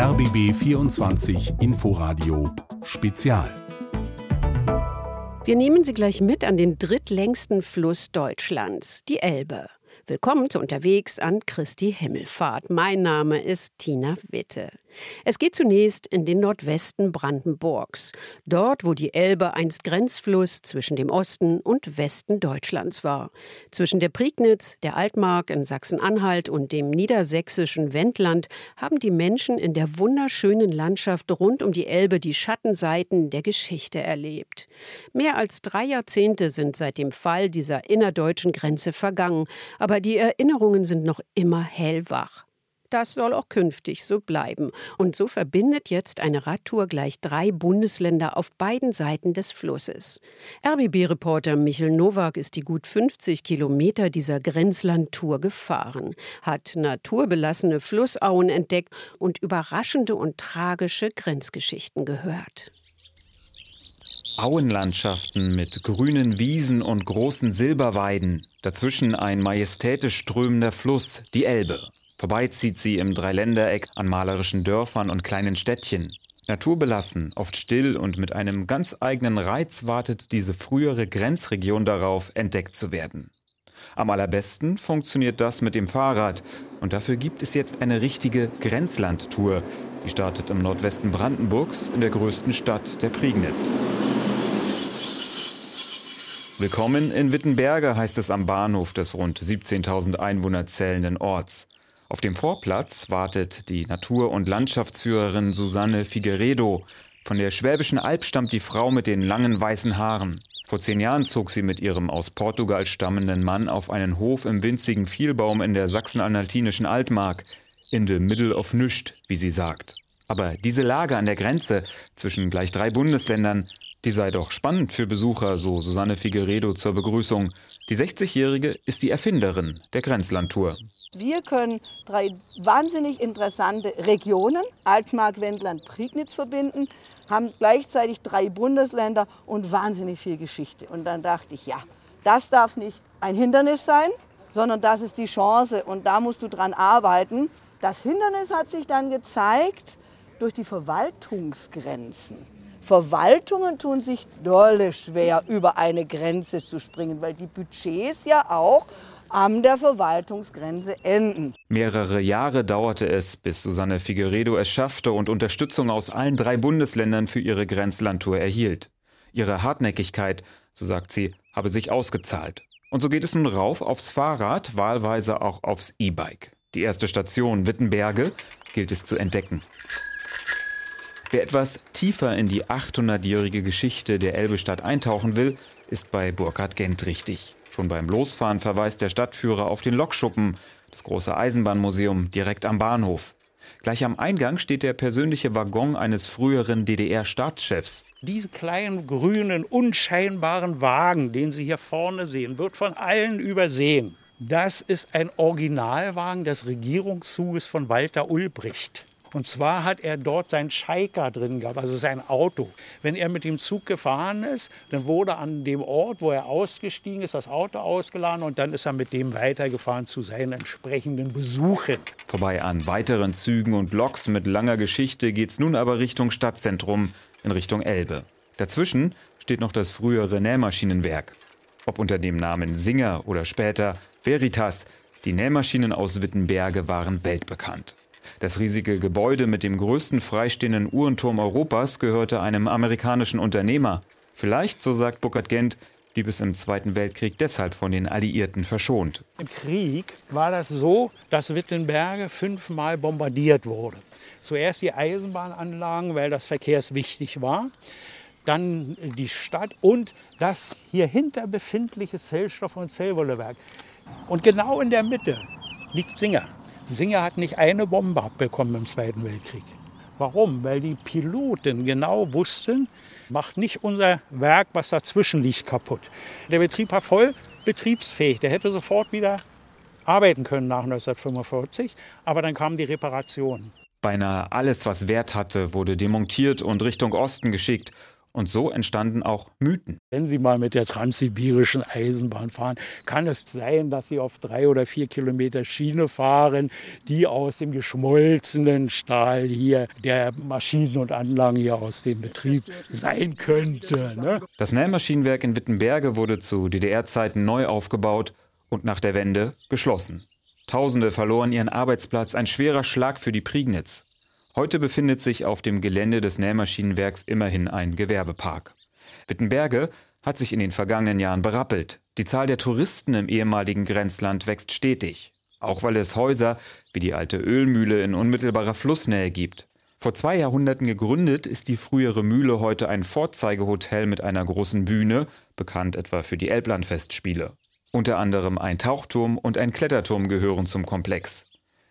RBB 24 Inforadio Spezial. Wir nehmen Sie gleich mit an den drittlängsten Fluss Deutschlands, die Elbe. Willkommen zu Unterwegs an Christi Himmelfahrt. Mein Name ist Tina Witte. Es geht zunächst in den Nordwesten Brandenburgs, dort, wo die Elbe einst Grenzfluss zwischen dem Osten und Westen Deutschlands war. Zwischen der Prignitz, der Altmark in Sachsen-Anhalt und dem niedersächsischen Wendland haben die Menschen in der wunderschönen Landschaft rund um die Elbe die Schattenseiten der Geschichte erlebt. Mehr als drei Jahrzehnte sind seit dem Fall dieser innerdeutschen Grenze vergangen, aber die Erinnerungen sind noch immer hellwach. Das soll auch künftig so bleiben. Und so verbindet jetzt eine Radtour gleich drei Bundesländer auf beiden Seiten des Flusses. RBB-Reporter Michel Nowak ist die gut 50 Kilometer dieser Grenzlandtour gefahren, hat naturbelassene Flussauen entdeckt und überraschende und tragische Grenzgeschichten gehört. Auenlandschaften mit grünen Wiesen und großen Silberweiden, dazwischen ein majestätisch strömender Fluss, die Elbe. Vorbei zieht sie im Dreiländereck an malerischen Dörfern und kleinen Städtchen. Naturbelassen, oft still und mit einem ganz eigenen Reiz wartet diese frühere Grenzregion darauf, entdeckt zu werden. Am allerbesten funktioniert das mit dem Fahrrad und dafür gibt es jetzt eine richtige Grenzlandtour. Die startet im Nordwesten Brandenburgs in der größten Stadt der Prignitz. Willkommen in Wittenberge heißt es am Bahnhof des rund 17.000 Einwohner zählenden Orts. Auf dem Vorplatz wartet die Natur- und Landschaftsführerin Susanne Figueredo. Von der Schwäbischen Alb stammt die Frau mit den langen weißen Haaren. Vor zehn Jahren zog sie mit ihrem aus Portugal stammenden Mann auf einen Hof im winzigen Vielbaum in der sachsen-anhaltinischen Altmark. In the middle of nüscht, wie sie sagt. Aber diese Lage an der Grenze zwischen gleich drei Bundesländern die sei doch spannend für Besucher, so Susanne Figueredo zur Begrüßung. Die 60-Jährige ist die Erfinderin der Grenzlandtour. Wir können drei wahnsinnig interessante Regionen, Altmark, Wendland, Prignitz verbinden, haben gleichzeitig drei Bundesländer und wahnsinnig viel Geschichte. Und dann dachte ich, ja, das darf nicht ein Hindernis sein, sondern das ist die Chance und da musst du dran arbeiten. Das Hindernis hat sich dann gezeigt durch die Verwaltungsgrenzen. Verwaltungen tun sich dolle schwer, über eine Grenze zu springen, weil die Budgets ja auch an der Verwaltungsgrenze enden. Mehrere Jahre dauerte es, bis Susanne Figueredo es schaffte und Unterstützung aus allen drei Bundesländern für ihre Grenzlandtour erhielt. Ihre Hartnäckigkeit, so sagt sie, habe sich ausgezahlt. Und so geht es nun rauf aufs Fahrrad, wahlweise auch aufs E-Bike. Die erste Station Wittenberge gilt es zu entdecken. Wer etwas tiefer in die 800-jährige Geschichte der Elbestadt eintauchen will, ist bei Burkhard Gent richtig. Schon beim Losfahren verweist der Stadtführer auf den Lokschuppen, das große Eisenbahnmuseum direkt am Bahnhof. Gleich am Eingang steht der persönliche Waggon eines früheren DDR-Staatschefs. Diese kleinen, grünen, unscheinbaren Wagen, den Sie hier vorne sehen, wird von allen übersehen. Das ist ein Originalwagen des Regierungszuges von Walter Ulbricht. Und zwar hat er dort sein Schalker drin gehabt, also sein Auto. Wenn er mit dem Zug gefahren ist, dann wurde an dem Ort, wo er ausgestiegen ist, das Auto ausgeladen und dann ist er mit dem weitergefahren zu seinen entsprechenden Besuchen. Vorbei an weiteren Zügen und Loks mit langer Geschichte geht es nun aber Richtung Stadtzentrum, in Richtung Elbe. Dazwischen steht noch das frühere Nähmaschinenwerk. Ob unter dem Namen Singer oder später Veritas, die Nähmaschinen aus Wittenberge waren weltbekannt. Das riesige Gebäude mit dem größten freistehenden Uhrenturm Europas gehörte einem amerikanischen Unternehmer. Vielleicht, so sagt Burkhard Gent, blieb es im Zweiten Weltkrieg deshalb von den Alliierten verschont. Im Krieg war das so, dass Wittenberge fünfmal bombardiert wurde. Zuerst die Eisenbahnanlagen, weil das verkehrswichtig war. Dann die Stadt und das hier hinter befindliche Zellstoff- und Zellwollewerk. Und genau in der Mitte liegt Singer. Singer hat nicht eine Bombe abbekommen im Zweiten Weltkrieg. Warum? Weil die Piloten genau wussten, macht nicht unser Werk, was dazwischen liegt, kaputt. Der Betrieb war voll betriebsfähig. Der hätte sofort wieder arbeiten können nach 1945, aber dann kamen die Reparationen. Beinahe alles, was Wert hatte, wurde demontiert und Richtung Osten geschickt. Und so entstanden auch Mythen. Wenn Sie mal mit der transsibirischen Eisenbahn fahren, kann es sein, dass Sie auf drei oder vier Kilometer Schiene fahren, die aus dem geschmolzenen Stahl hier der Maschinen und Anlagen hier aus dem Betrieb sein könnte. Ne? Das Nähmaschinenwerk in Wittenberge wurde zu DDR-Zeiten neu aufgebaut und nach der Wende geschlossen. Tausende verloren ihren Arbeitsplatz, ein schwerer Schlag für die Prignitz. Heute befindet sich auf dem Gelände des Nähmaschinenwerks immerhin ein Gewerbepark. Wittenberge hat sich in den vergangenen Jahren berappelt. Die Zahl der Touristen im ehemaligen Grenzland wächst stetig. Auch weil es Häuser wie die alte Ölmühle in unmittelbarer Flussnähe gibt. Vor zwei Jahrhunderten gegründet ist die frühere Mühle heute ein Vorzeigehotel mit einer großen Bühne, bekannt etwa für die Elblandfestspiele. Unter anderem ein Tauchturm und ein Kletterturm gehören zum Komplex.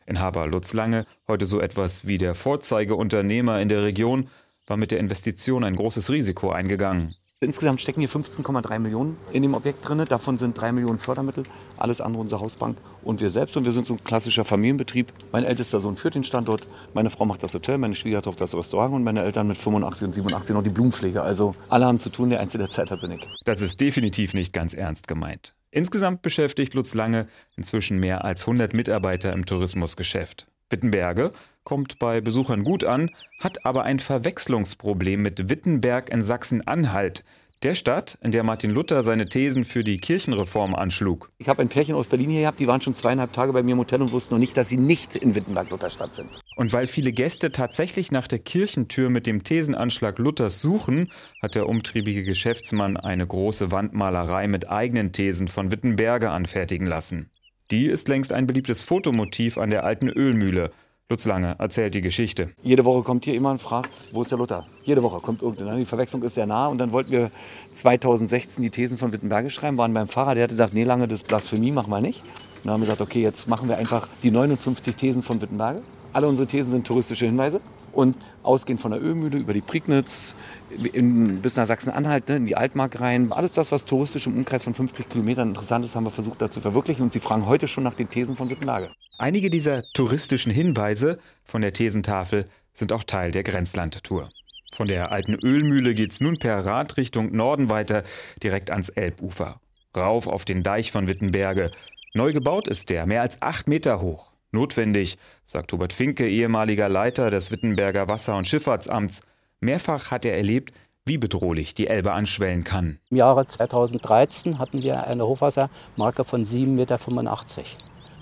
Inhaber Lutz Lange, heute so etwas wie der Vorzeigeunternehmer in der Region, war mit der Investition ein großes Risiko eingegangen. Insgesamt stecken hier 15,3 Millionen in dem Objekt drin. Davon sind 3 Millionen Fördermittel, alles andere unsere Hausbank und wir selbst. Und wir sind so ein klassischer Familienbetrieb. Mein ältester Sohn führt den Standort, meine Frau macht das Hotel, meine Schwiegertochter das Restaurant und meine Eltern mit 85 und 87 noch die Blumenpflege. Also alle haben zu tun, der Einzige, der Zeit hat, bin ich. Das ist definitiv nicht ganz ernst gemeint. Insgesamt beschäftigt Lutz Lange inzwischen mehr als 100 Mitarbeiter im Tourismusgeschäft. Wittenberge kommt bei Besuchern gut an, hat aber ein Verwechslungsproblem mit Wittenberg in Sachsen-Anhalt, der Stadt, in der Martin Luther seine Thesen für die Kirchenreform anschlug. Ich habe ein Pärchen aus Berlin hier gehabt, die waren schon zweieinhalb Tage bei mir im Hotel und wussten noch nicht, dass sie nicht in Wittenberg-Lutherstadt sind. Und weil viele Gäste tatsächlich nach der Kirchentür mit dem Thesenanschlag Luthers suchen, hat der umtriebige Geschäftsmann eine große Wandmalerei mit eigenen Thesen von Wittenberge anfertigen lassen. Die ist längst ein beliebtes Fotomotiv an der alten Ölmühle, Lutz Lange erzählt die Geschichte. Jede Woche kommt hier jemand und fragt, wo ist der Luther? Jede Woche kommt irgendeiner. Die Verwechslung ist sehr nah. Und dann wollten wir 2016 die Thesen von Wittenberge schreiben, waren beim Pfarrer, der hatte gesagt, nee, Lange, das Blasphemie machen wir nicht. Und dann haben wir gesagt, okay, jetzt machen wir einfach die 59 Thesen von Wittenberge. Alle unsere Thesen sind touristische Hinweise. Und ausgehend von der Ölmühle über die Prignitz in, bis nach Sachsen-Anhalt, ne, in die Altmark rein. Alles das, was touristisch im Umkreis von 50 Kilometern interessant ist, haben wir versucht, da zu verwirklichen. Und Sie fragen heute schon nach den Thesen von Wittenberge. Einige dieser touristischen Hinweise von der Thesentafel sind auch Teil der Grenzlandtour. Von der alten Ölmühle geht's nun per Rad Richtung Norden weiter, direkt ans Elbufer. Rauf auf den Deich von Wittenberge. Neu gebaut ist der, mehr als acht Meter hoch. Notwendig, sagt Hubert Finke, ehemaliger Leiter des Wittenberger Wasser- und Schifffahrtsamts. Mehrfach hat er erlebt, wie bedrohlich die Elbe anschwellen kann. Im Jahre 2013 hatten wir eine Hochwassermarke von 7,85 Meter.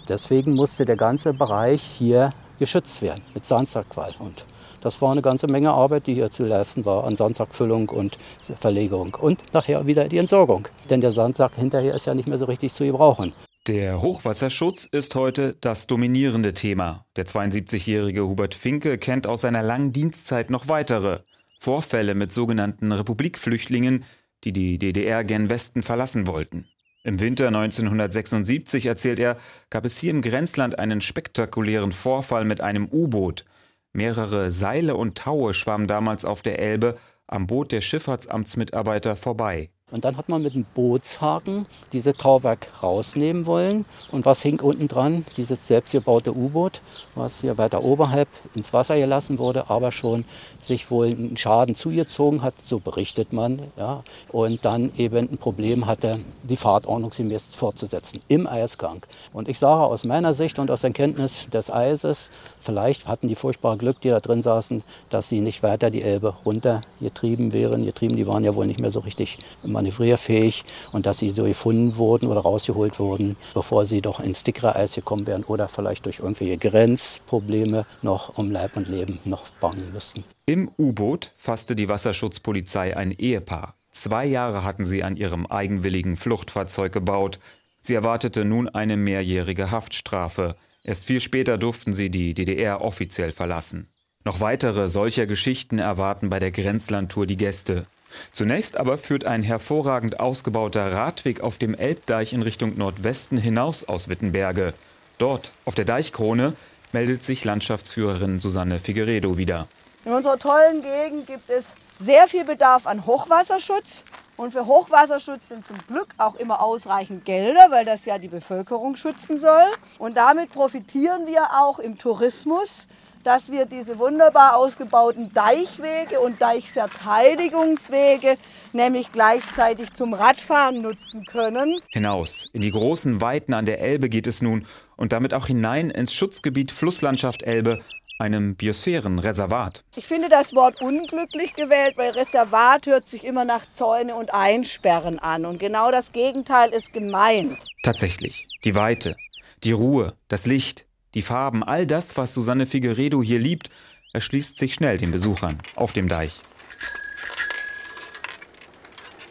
Deswegen musste der ganze Bereich hier geschützt werden mit Sandsackqual. Und das war eine ganze Menge Arbeit, die hier zu leisten war an Sandsackfüllung und Verlegung. Und nachher wieder die Entsorgung. Denn der Sandsack hinterher ist ja nicht mehr so richtig zu gebrauchen. Der Hochwasserschutz ist heute das dominierende Thema. Der 72-jährige Hubert Finke kennt aus seiner langen Dienstzeit noch weitere Vorfälle mit sogenannten Republikflüchtlingen, die die DDR gen Westen verlassen wollten. Im Winter 1976, erzählt er, gab es hier im Grenzland einen spektakulären Vorfall mit einem U-Boot. Mehrere Seile und Taue schwammen damals auf der Elbe am Boot der Schifffahrtsamtsmitarbeiter vorbei. Und dann hat man mit dem Bootshaken diese Tauwerk rausnehmen wollen. Und was hing unten dran? Dieses selbstgebaute U-Boot, was hier weiter oberhalb ins Wasser gelassen wurde, aber schon sich wohl einen Schaden zugezogen hat, so berichtet man. Ja. Und dann eben ein Problem hatte, die Fahrt ordnungsgemäß fortzusetzen im Eisgang. Und ich sage aus meiner Sicht und aus Erkenntnis des Eises, vielleicht hatten die furchtbare Glück, die da drin saßen, dass sie nicht weiter die Elbe runtergetrieben wären. Getrieben, die waren ja wohl nicht mehr so richtig manövrierfähig und dass sie so gefunden wurden oder rausgeholt wurden, bevor sie doch ins dickere Eis gekommen wären oder vielleicht durch irgendwelche Grenzprobleme noch um Leib und Leben noch bangen müssten. Im U-Boot fasste die Wasserschutzpolizei ein Ehepaar. Zwei Jahre hatten sie an ihrem eigenwilligen Fluchtfahrzeug gebaut. Sie erwartete nun eine mehrjährige Haftstrafe. Erst viel später durften sie die DDR offiziell verlassen. Noch weitere solcher Geschichten erwarten bei der Grenzlandtour die Gäste. Zunächst aber führt ein hervorragend ausgebauter Radweg auf dem Elbdeich in Richtung Nordwesten hinaus aus Wittenberge. Dort, auf der Deichkrone, meldet sich Landschaftsführerin Susanne Figueredo wieder. In unserer tollen Gegend gibt es sehr viel Bedarf an Hochwasserschutz. Und für Hochwasserschutz sind zum Glück auch immer ausreichend Gelder, weil das ja die Bevölkerung schützen soll. Und damit profitieren wir auch im Tourismus dass wir diese wunderbar ausgebauten Deichwege und Deichverteidigungswege nämlich gleichzeitig zum Radfahren nutzen können. Hinaus in die großen Weiten an der Elbe geht es nun und damit auch hinein ins Schutzgebiet Flusslandschaft Elbe, einem Biosphärenreservat. Ich finde das Wort unglücklich gewählt, weil Reservat hört sich immer nach Zäune und Einsperren an. Und genau das Gegenteil ist gemeint. Tatsächlich, die Weite, die Ruhe, das Licht, die Farben, all das, was Susanne Figueredo hier liebt, erschließt sich schnell den Besuchern auf dem Deich.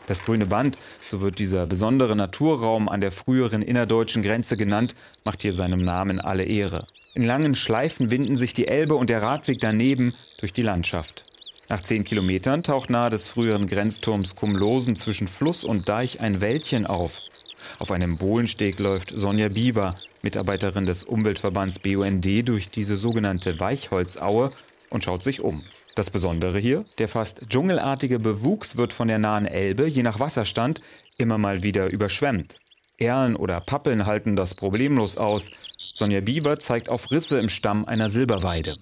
Das grüne Band, so wird dieser besondere Naturraum an der früheren innerdeutschen Grenze genannt, macht hier seinem Namen alle Ehre. In langen Schleifen winden sich die Elbe und der Radweg daneben durch die Landschaft. Nach zehn Kilometern taucht nahe des früheren Grenzturms Kumlosen zwischen Fluss und Deich ein Wäldchen auf. Auf einem Bohlensteg läuft Sonja Bieber, Mitarbeiterin des Umweltverbands BUND, durch diese sogenannte Weichholzaue und schaut sich um. Das Besondere hier, der fast dschungelartige Bewuchs wird von der nahen Elbe, je nach Wasserstand, immer mal wieder überschwemmt. Erlen oder Pappeln halten das problemlos aus. Sonja Bieber zeigt auf Risse im Stamm einer Silberweide.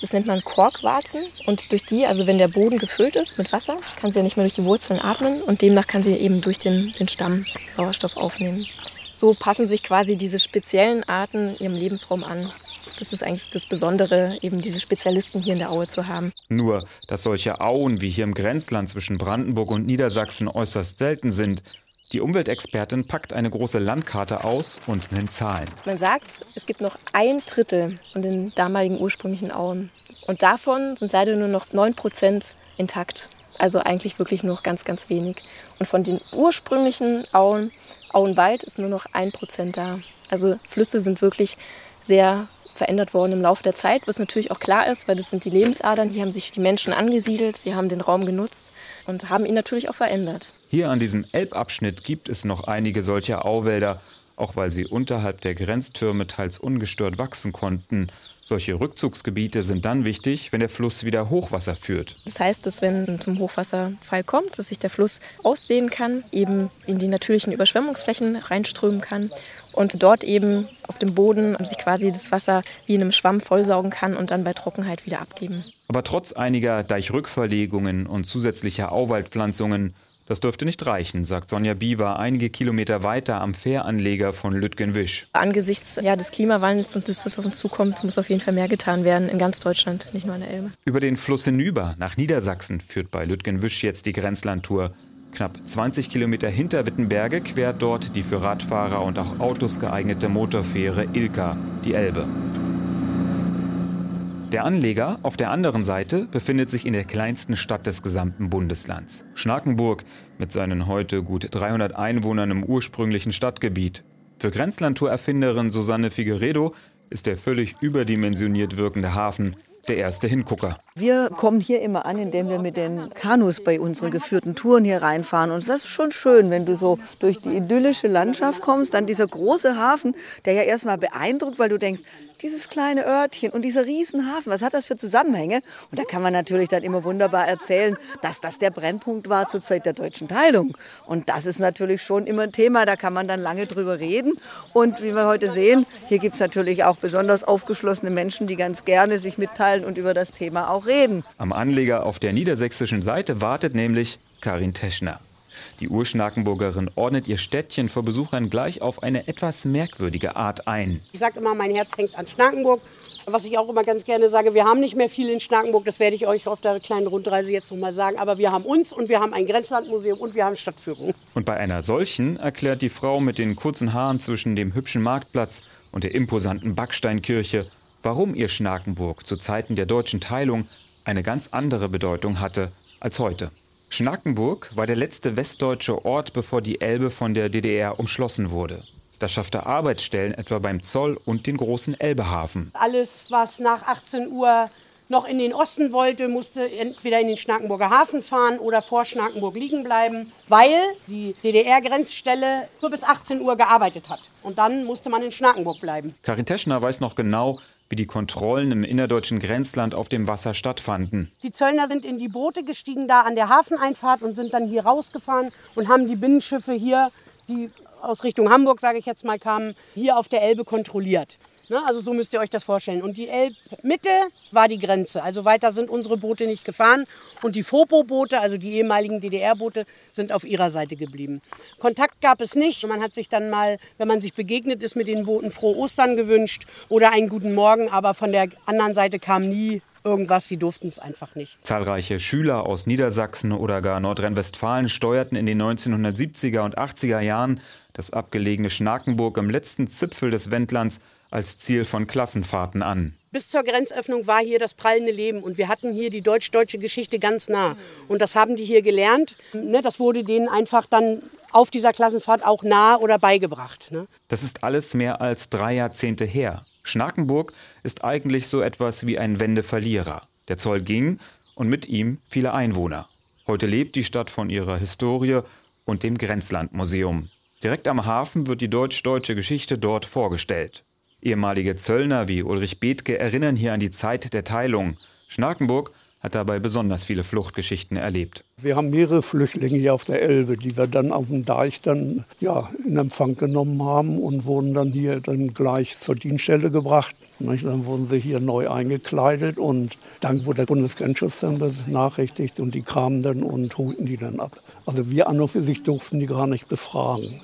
Das nennt man Korkwarzen und durch die, also wenn der Boden gefüllt ist mit Wasser, kann sie ja nicht mehr durch die Wurzeln atmen und demnach kann sie eben durch den, den Stamm Sauerstoff aufnehmen. So passen sich quasi diese speziellen Arten ihrem Lebensraum an. Das ist eigentlich das Besondere, eben diese Spezialisten hier in der Aue zu haben. Nur, dass solche Auen wie hier im Grenzland zwischen Brandenburg und Niedersachsen äußerst selten sind, die Umweltexpertin packt eine große Landkarte aus und nennt Zahlen. Man sagt, es gibt noch ein Drittel von den damaligen ursprünglichen Auen. Und davon sind leider nur noch 9 Prozent intakt. Also eigentlich wirklich nur noch ganz, ganz wenig. Und von den ursprünglichen Auen, Auenwald, ist nur noch ein Prozent da. Also Flüsse sind wirklich sehr verändert worden im Laufe der Zeit, was natürlich auch klar ist, weil das sind die Lebensadern. Hier haben sich die Menschen angesiedelt, sie haben den Raum genutzt und haben ihn natürlich auch verändert. Hier an diesem Elbabschnitt gibt es noch einige solcher Auwälder, auch weil sie unterhalb der Grenztürme teils ungestört wachsen konnten. Solche Rückzugsgebiete sind dann wichtig, wenn der Fluss wieder Hochwasser führt. Das heißt, dass wenn zum Hochwasserfall kommt, dass sich der Fluss ausdehnen kann, eben in die natürlichen Überschwemmungsflächen reinströmen kann und dort eben auf dem Boden sich quasi das Wasser wie in einem Schwamm vollsaugen kann und dann bei Trockenheit wieder abgeben. Aber trotz einiger Deichrückverlegungen und zusätzlicher Auwaldpflanzungen das dürfte nicht reichen, sagt Sonja Biewer einige Kilometer weiter am Fähranleger von Lütgenwisch. Angesichts ja, des Klimawandels und des, was auf uns zukommt, muss auf jeden Fall mehr getan werden in ganz Deutschland, nicht nur an der Elbe. Über den Fluss hinüber nach Niedersachsen führt bei Lütgenwisch jetzt die Grenzlandtour. Knapp 20 Kilometer hinter Wittenberge quert dort die für Radfahrer und auch Autos geeignete Motorfähre Ilka, die Elbe. Der Anleger auf der anderen Seite befindet sich in der kleinsten Stadt des gesamten Bundeslands, Schnakenburg, mit seinen heute gut 300 Einwohnern im ursprünglichen Stadtgebiet. Für Grenzlandtour-Erfinderin Susanne Figueredo ist der völlig überdimensioniert wirkende Hafen der erste Hingucker. Wir kommen hier immer an, indem wir mit den Kanus bei unseren geführten Touren hier reinfahren. Und das ist schon schön, wenn du so durch die idyllische Landschaft kommst, dann dieser große Hafen, der ja erstmal beeindruckt, weil du denkst, dieses kleine Örtchen und dieser Riesenhafen, was hat das für Zusammenhänge? Und da kann man natürlich dann immer wunderbar erzählen, dass das der Brennpunkt war zur Zeit der deutschen Teilung. Und das ist natürlich schon immer ein Thema, da kann man dann lange drüber reden. Und wie wir heute sehen, hier gibt es natürlich auch besonders aufgeschlossene Menschen, die ganz gerne sich mitteilen und über das Thema auch reden. Am Anleger auf der niedersächsischen Seite wartet nämlich Karin Teschner. Die Urschnakenburgerin ordnet ihr Städtchen vor Besuchern gleich auf eine etwas merkwürdige Art ein. Ich sage immer, mein Herz hängt an Schnakenburg. Was ich auch immer ganz gerne sage, wir haben nicht mehr viel in Schnakenburg, das werde ich euch auf der kleinen Rundreise jetzt noch mal sagen, aber wir haben uns und wir haben ein Grenzlandmuseum und wir haben Stadtführung. Und bei einer solchen erklärt die Frau mit den kurzen Haaren zwischen dem hübschen Marktplatz und der imposanten Backsteinkirche, warum ihr Schnakenburg zu Zeiten der deutschen Teilung eine ganz andere Bedeutung hatte als heute. Schnackenburg war der letzte westdeutsche Ort, bevor die Elbe von der DDR umschlossen wurde. Das schaffte Arbeitsstellen etwa beim Zoll und den großen Elbehafen. Alles, was nach 18 Uhr noch in den Osten wollte, musste entweder in den Schnakenburger Hafen fahren oder vor Schnakenburg liegen bleiben, weil die DDR-Grenzstelle nur bis 18 Uhr gearbeitet hat. Und dann musste man in Schnakenburg bleiben. Karin Teschner weiß noch genau, wie die Kontrollen im innerdeutschen Grenzland auf dem Wasser stattfanden. Die Zöllner sind in die Boote gestiegen, da an der Hafeneinfahrt und sind dann hier rausgefahren und haben die Binnenschiffe hier, die aus Richtung Hamburg, sage ich jetzt mal, kamen, hier auf der Elbe kontrolliert. Ne? Also so müsst ihr euch das vorstellen. Und die Elbmitte war die Grenze. Also weiter sind unsere Boote nicht gefahren. Und die Fopo-Boote, also die ehemaligen DDR-Boote, sind auf ihrer Seite geblieben. Kontakt gab es nicht. Man hat sich dann mal, wenn man sich begegnet ist, mit den Booten frohe Ostern gewünscht oder einen guten Morgen. Aber von der anderen Seite kam nie irgendwas, sie durften es einfach nicht. Zahlreiche Schüler aus Niedersachsen oder gar Nordrhein-Westfalen steuerten in den 1970er und 80er Jahren das abgelegene Schnakenburg im letzten Zipfel des Wendlands als Ziel von Klassenfahrten an. Bis zur Grenzöffnung war hier das prallende Leben und wir hatten hier die deutsch-deutsche Geschichte ganz nah. Und das haben die hier gelernt. Ne, das wurde denen einfach dann auf dieser Klassenfahrt auch nah oder beigebracht. Ne? Das ist alles mehr als drei Jahrzehnte her. Schnakenburg ist eigentlich so etwas wie ein Wendeverlierer. Der Zoll ging und mit ihm viele Einwohner. Heute lebt die Stadt von ihrer Historie und dem Grenzlandmuseum. Direkt am Hafen wird die deutsch-deutsche Geschichte dort vorgestellt. Ehemalige Zöllner wie Ulrich Bethke erinnern hier an die Zeit der Teilung. Schnakenburg hat dabei besonders viele Fluchtgeschichten erlebt. Wir haben mehrere Flüchtlinge hier auf der Elbe, die wir dann auf dem Deich dann ja, in Empfang genommen haben und wurden dann hier dann gleich zur Dienststelle gebracht. Dann wurden sie hier neu eingekleidet und dann wurde der Bundesgrenzschutz dann benachrichtigt und die kamen dann und holten die dann ab. Also wir an und für sich durften die gar nicht befragen.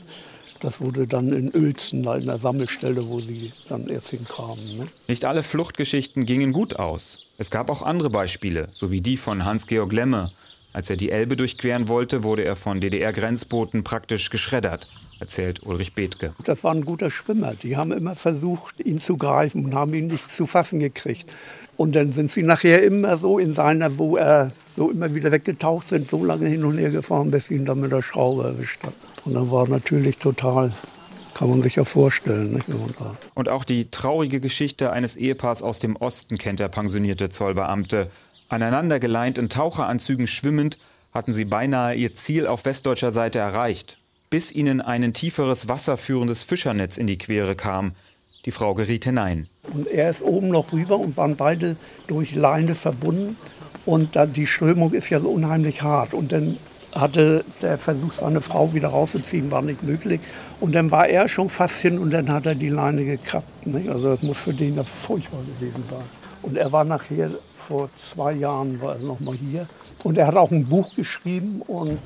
Das wurde dann in Uelzen, in der Sammelstelle, wo sie dann erst hinkamen. Ne? Nicht alle Fluchtgeschichten gingen gut aus. Es gab auch andere Beispiele, so wie die von Hans-Georg Lemme. Als er die Elbe durchqueren wollte, wurde er von DDR-Grenzbooten praktisch geschreddert, erzählt Ulrich Bethke. Das war ein guter Schwimmer. Die haben immer versucht, ihn zu greifen und haben ihn nicht zu fassen gekriegt. Und dann sind sie nachher immer so in seiner, wo er so immer wieder weggetaucht sind, so lange hin und her gefahren, bis sie ihn dann mit der Schraube erwischt hat. Und dann war natürlich total, kann man sich ja vorstellen. Nicht? Und auch die traurige Geschichte eines Ehepaars aus dem Osten kennt der pensionierte Zollbeamte. Aneinandergeleint in Taucheranzügen schwimmend, hatten sie beinahe ihr Ziel auf westdeutscher Seite erreicht, bis ihnen ein in tieferes Wasser führendes Fischernetz in die Quere kam. Die Frau geriet hinein. Und er ist oben noch rüber und waren beide durch Leine verbunden. Und dann, die Strömung ist ja so unheimlich hart. Und dann hatte der Versuch, seine Frau wieder rauszuziehen, war nicht möglich. Und dann war er schon fast hin und dann hat er die Leine gekrabbt. Nicht? Also das muss für den ja furchtbar gewesen sein. Und er war nachher, vor zwei Jahren war er nochmal hier. Und er hat auch ein Buch geschrieben und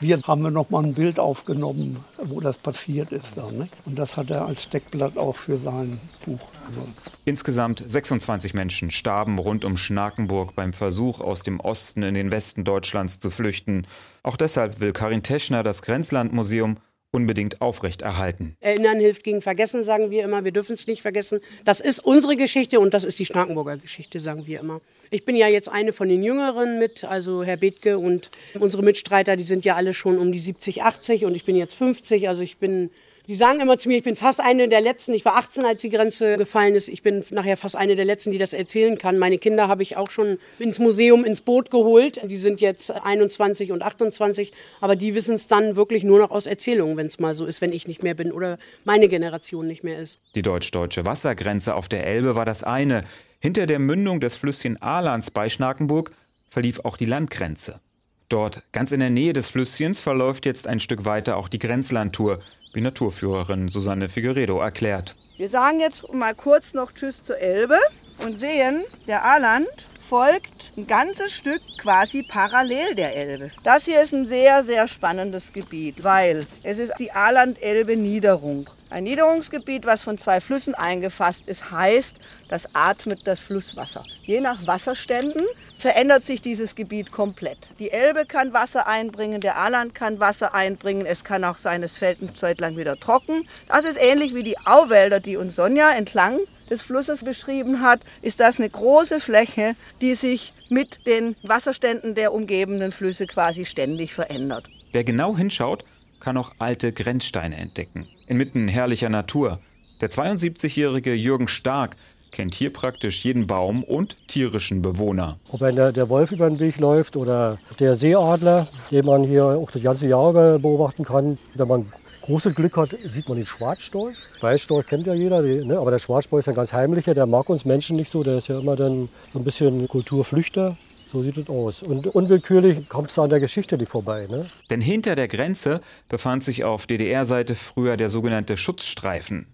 wir haben noch mal ein Bild aufgenommen, wo das passiert ist. Dann, ne? Und das hat er als Deckblatt auch für sein Buch genommen. Insgesamt 26 Menschen starben rund um Schnakenburg beim Versuch, aus dem Osten in den Westen Deutschlands zu flüchten. Auch deshalb will Karin Teschner das Grenzlandmuseum unbedingt aufrechterhalten. Erinnern hilft gegen Vergessen, sagen wir immer. Wir dürfen es nicht vergessen. Das ist unsere Geschichte und das ist die Schnakenburger Geschichte, sagen wir immer. Ich bin ja jetzt eine von den Jüngeren mit, also Herr Bethke und unsere Mitstreiter, die sind ja alle schon um die 70, 80 und ich bin jetzt 50. Also ich bin die sagen immer zu mir, ich bin fast eine der Letzten. Ich war 18, als die Grenze gefallen ist. Ich bin nachher fast eine der Letzten, die das erzählen kann. Meine Kinder habe ich auch schon ins Museum, ins Boot geholt. Die sind jetzt 21 und 28. Aber die wissen es dann wirklich nur noch aus Erzählungen, wenn es mal so ist, wenn ich nicht mehr bin oder meine Generation nicht mehr ist. Die deutsch-deutsche Wassergrenze auf der Elbe war das eine. Hinter der Mündung des Flüsschen Ahlands bei Schnakenburg verlief auch die Landgrenze. Dort, ganz in der Nähe des Flüsschens, verläuft jetzt ein Stück weiter auch die Grenzlandtour, wie Naturführerin Susanne Figueredo erklärt. Wir sagen jetzt mal kurz noch Tschüss zur Elbe und sehen, der Aaland folgt ein ganzes Stück quasi parallel der Elbe. Das hier ist ein sehr, sehr spannendes Gebiet, weil es ist die Aaland-Elbe-Niederung. Ein Niederungsgebiet, was von zwei Flüssen eingefasst ist, heißt, das atmet das Flusswasser. Je nach Wasserständen verändert sich dieses Gebiet komplett. Die Elbe kann Wasser einbringen, der Aaland kann Wasser einbringen, es kann auch sein, es fällt eine Zeit lang wieder trocken. Das ist ähnlich wie die Auwälder, die uns Sonja entlang des Flusses beschrieben hat, ist das eine große Fläche, die sich mit den Wasserständen der umgebenden Flüsse quasi ständig verändert. Wer genau hinschaut, kann auch alte Grenzsteine entdecken. Inmitten herrlicher Natur. Der 72-jährige Jürgen Stark kennt hier praktisch jeden Baum und tierischen Bewohner. Ob der, der Wolf über den Weg läuft oder der Seeadler, den man hier auch das ganze Jahr beobachten kann. Wenn man große Glück hat, sieht man den Schwarzstorch. Weißstorch kennt ja jeder, ne? aber der Schwarzstorch ist ein ganz heimlicher, der mag uns Menschen nicht so, der ist ja immer dann so ein bisschen Kulturflüchter. So sieht es aus. Und unwillkürlich kommst du an der Geschichte nicht vorbei. Ne? Denn hinter der Grenze befand sich auf DDR-Seite früher der sogenannte Schutzstreifen.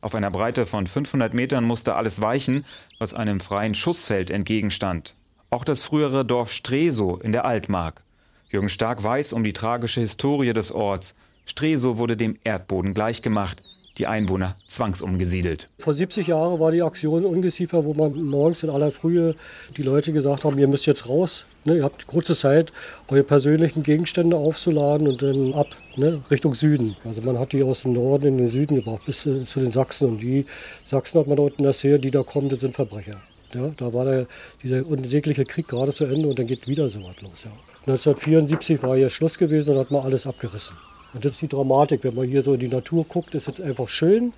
Auf einer Breite von 500 Metern musste alles weichen, was einem freien Schussfeld entgegenstand. Auch das frühere Dorf Stresow in der Altmark. Jürgen Stark weiß um die tragische Historie des Orts. Stresow wurde dem Erdboden gleichgemacht die Einwohner zwangsumgesiedelt. Vor 70 Jahren war die Aktion Ungeziefer, wo man morgens in aller Frühe die Leute gesagt haben, ihr müsst jetzt raus. Ne, ihr habt kurze Zeit, eure persönlichen Gegenstände aufzuladen und dann ab ne, Richtung Süden. Also man hat die aus dem Norden in den Süden gebracht, bis zu, zu den Sachsen. Und die Sachsen hat man dort in der Serie, die da kommen, das sind Verbrecher. Ja, da war der, dieser unsägliche Krieg gerade zu Ende und dann geht wieder so was los. Ja. 1974 war hier Schluss gewesen und hat man alles abgerissen. Und das ist die Dramatik. Wenn man hier so in die Natur guckt, ist es einfach schön.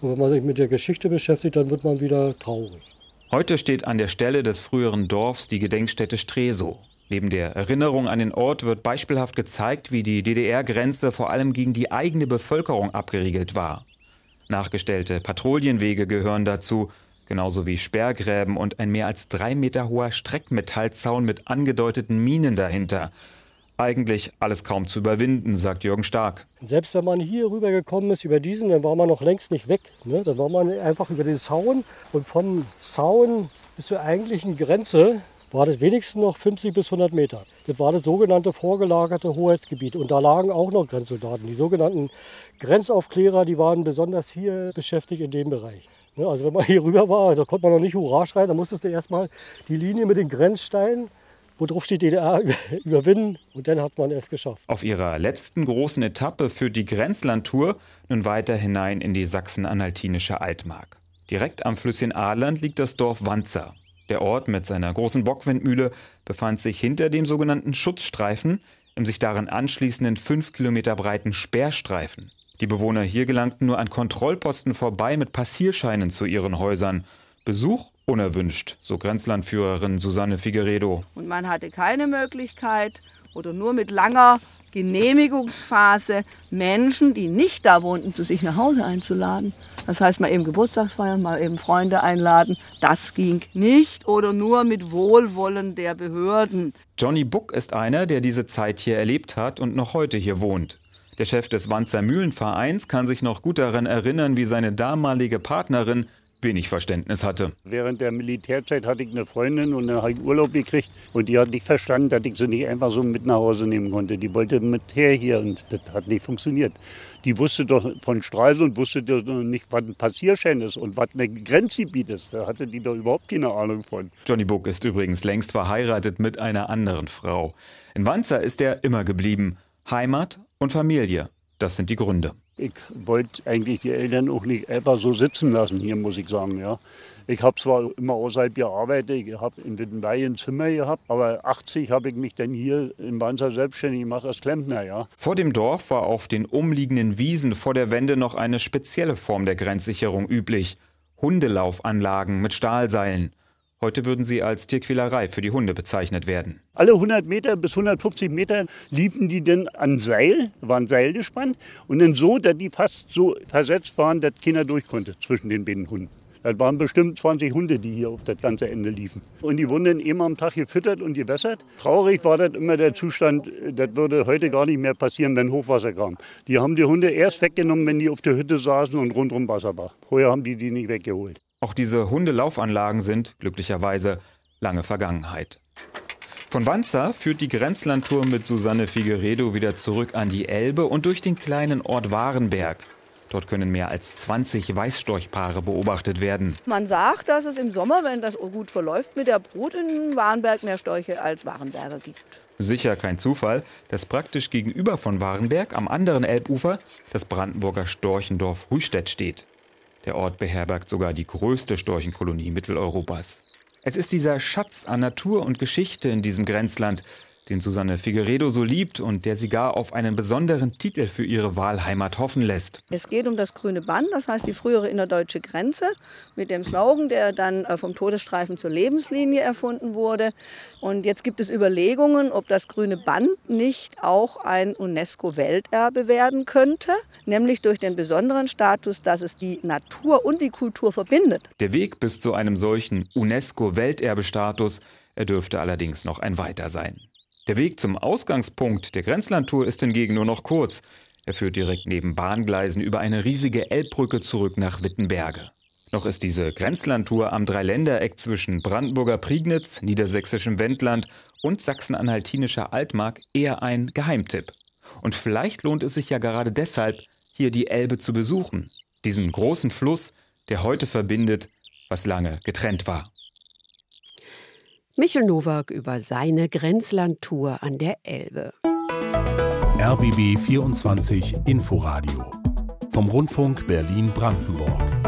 Und wenn man sich mit der Geschichte beschäftigt, dann wird man wieder traurig. Heute steht an der Stelle des früheren Dorfs die Gedenkstätte Stresow. Neben der Erinnerung an den Ort wird beispielhaft gezeigt, wie die DDR-Grenze vor allem gegen die eigene Bevölkerung abgeriegelt war. Nachgestellte Patrouillenwege gehören dazu, genauso wie Sperrgräben und ein mehr als drei Meter hoher Streckmetallzaun mit angedeuteten Minen dahinter. Eigentlich alles kaum zu überwinden, sagt Jürgen Stark. Selbst wenn man hier rüber gekommen ist, über diesen, dann war man noch längst nicht weg. Ne? Dann war man einfach über den Zaun und vom Zaun bis zur eigentlichen Grenze war das wenigstens noch 50 bis 100 Meter. Das war das sogenannte vorgelagerte Hoheitsgebiet. Und da lagen auch noch Grenzsoldaten. Die sogenannten Grenzaufklärer, die waren besonders hier beschäftigt in dem Bereich. Ne? Also wenn man hier rüber war, da konnte man noch nicht Hurra schreien, da musstest du erstmal die Linie mit den Grenzsteinen wo drauf steht DDR überwinden und dann hat man es geschafft. Auf ihrer letzten großen Etappe führt die Grenzlandtour nun weiter hinein in die sachsen-anhaltinische Altmark. Direkt am Flüsschen Ahrland liegt das Dorf Wanzer. Der Ort mit seiner großen Bockwindmühle befand sich hinter dem sogenannten Schutzstreifen, im sich daran anschließenden fünf Kilometer breiten Sperrstreifen. Die Bewohner hier gelangten nur an Kontrollposten vorbei mit Passierscheinen zu ihren Häusern. Besuch unerwünscht, so Grenzlandführerin Susanne Figueredo. Und man hatte keine Möglichkeit oder nur mit langer Genehmigungsphase Menschen, die nicht da wohnten, zu sich nach Hause einzuladen. Das heißt, mal eben Geburtstagsfeiern, mal eben Freunde einladen. Das ging nicht oder nur mit Wohlwollen der Behörden. Johnny Buck ist einer, der diese Zeit hier erlebt hat und noch heute hier wohnt. Der Chef des Wanzer Mühlenvereins kann sich noch gut daran erinnern, wie seine damalige Partnerin wenig Verständnis hatte. Während der Militärzeit hatte ich eine Freundin und dann habe ich Urlaub gekriegt und die hat nicht verstanden, dass ich sie nicht einfach so mit nach Hause nehmen konnte. Die wollte mit her hier und das hat nicht funktioniert. Die wusste doch von Stralsund, wusste doch nicht, was ein Passierschein ist und was ein Grenzgebiet ist. Da hatte die doch überhaupt keine Ahnung von. Johnny Book ist übrigens längst verheiratet mit einer anderen Frau. In Wanzer ist er immer geblieben. Heimat und Familie, das sind die Gründe. Ich wollte eigentlich die Eltern auch nicht einfach so sitzen lassen hier, muss ich sagen. Ja. Ich habe zwar immer außerhalb gearbeitet, ich habe in Wittenberg ein Zimmer gehabt, aber 80 habe ich mich dann hier in Wanzer selbstständig gemacht als Klempner. Ja. Vor dem Dorf war auf den umliegenden Wiesen vor der Wende noch eine spezielle Form der Grenzsicherung üblich. Hundelaufanlagen mit Stahlseilen. Heute würden sie als Tierquälerei für die Hunde bezeichnet werden. Alle 100 Meter bis 150 Meter liefen die dann an Seil, waren Seil gespannt und dann so, dass die fast so versetzt waren, dass keiner durch konnte zwischen den beiden Hunden. Das waren bestimmt 20 Hunde, die hier auf das ganze Ende liefen. Und die wurden dann immer am Tag gefüttert und gewässert. Traurig war das immer der Zustand, das würde heute gar nicht mehr passieren, wenn Hochwasser kam. Die haben die Hunde erst weggenommen, wenn die auf der Hütte saßen und rundum Wasser war. Vorher haben die die nicht weggeholt. Auch diese Hundelaufanlagen sind, glücklicherweise, lange Vergangenheit. Von Wanzer führt die Grenzlandtour mit Susanne Figueredo wieder zurück an die Elbe und durch den kleinen Ort Warenberg. Dort können mehr als 20 Weißstorchpaare beobachtet werden. Man sagt, dass es im Sommer, wenn das gut verläuft, mit der Brut in Warenberg mehr Storche als Warenberger gibt. Sicher kein Zufall, dass praktisch gegenüber von Warenberg am anderen Elbufer das Brandenburger Storchendorf Rühstedt steht. Der Ort beherbergt sogar die größte Storchenkolonie Mitteleuropas. Es ist dieser Schatz an Natur und Geschichte in diesem Grenzland, den Susanne Figueredo so liebt und der sie gar auf einen besonderen Titel für ihre Wahlheimat hoffen lässt. Es geht um das grüne Band, das heißt die frühere innerdeutsche Grenze mit dem Slogan, der dann äh, vom Todesstreifen zur Lebenslinie erfunden wurde. Und jetzt gibt es Überlegungen, ob das grüne Band nicht auch ein UNESCO-Welterbe werden könnte, nämlich durch den besonderen Status, dass es die Natur und die Kultur verbindet. Der Weg bis zu einem solchen UNESCO-Welterbestatus, er dürfte allerdings noch ein weiter sein. Der Weg zum Ausgangspunkt der Grenzlandtour ist hingegen nur noch kurz. Er führt direkt neben Bahngleisen über eine riesige Elbbrücke zurück nach Wittenberge. Noch ist diese Grenzlandtour am Dreiländereck zwischen Brandenburger Prignitz, niedersächsischem Wendland und sachsen-anhaltinischer Altmark eher ein Geheimtipp. Und vielleicht lohnt es sich ja gerade deshalb, hier die Elbe zu besuchen. Diesen großen Fluss, der heute verbindet, was lange getrennt war. Michel Nowak über seine Grenzlandtour an der Elbe. RBB 24 Inforadio vom Rundfunk Berlin-Brandenburg.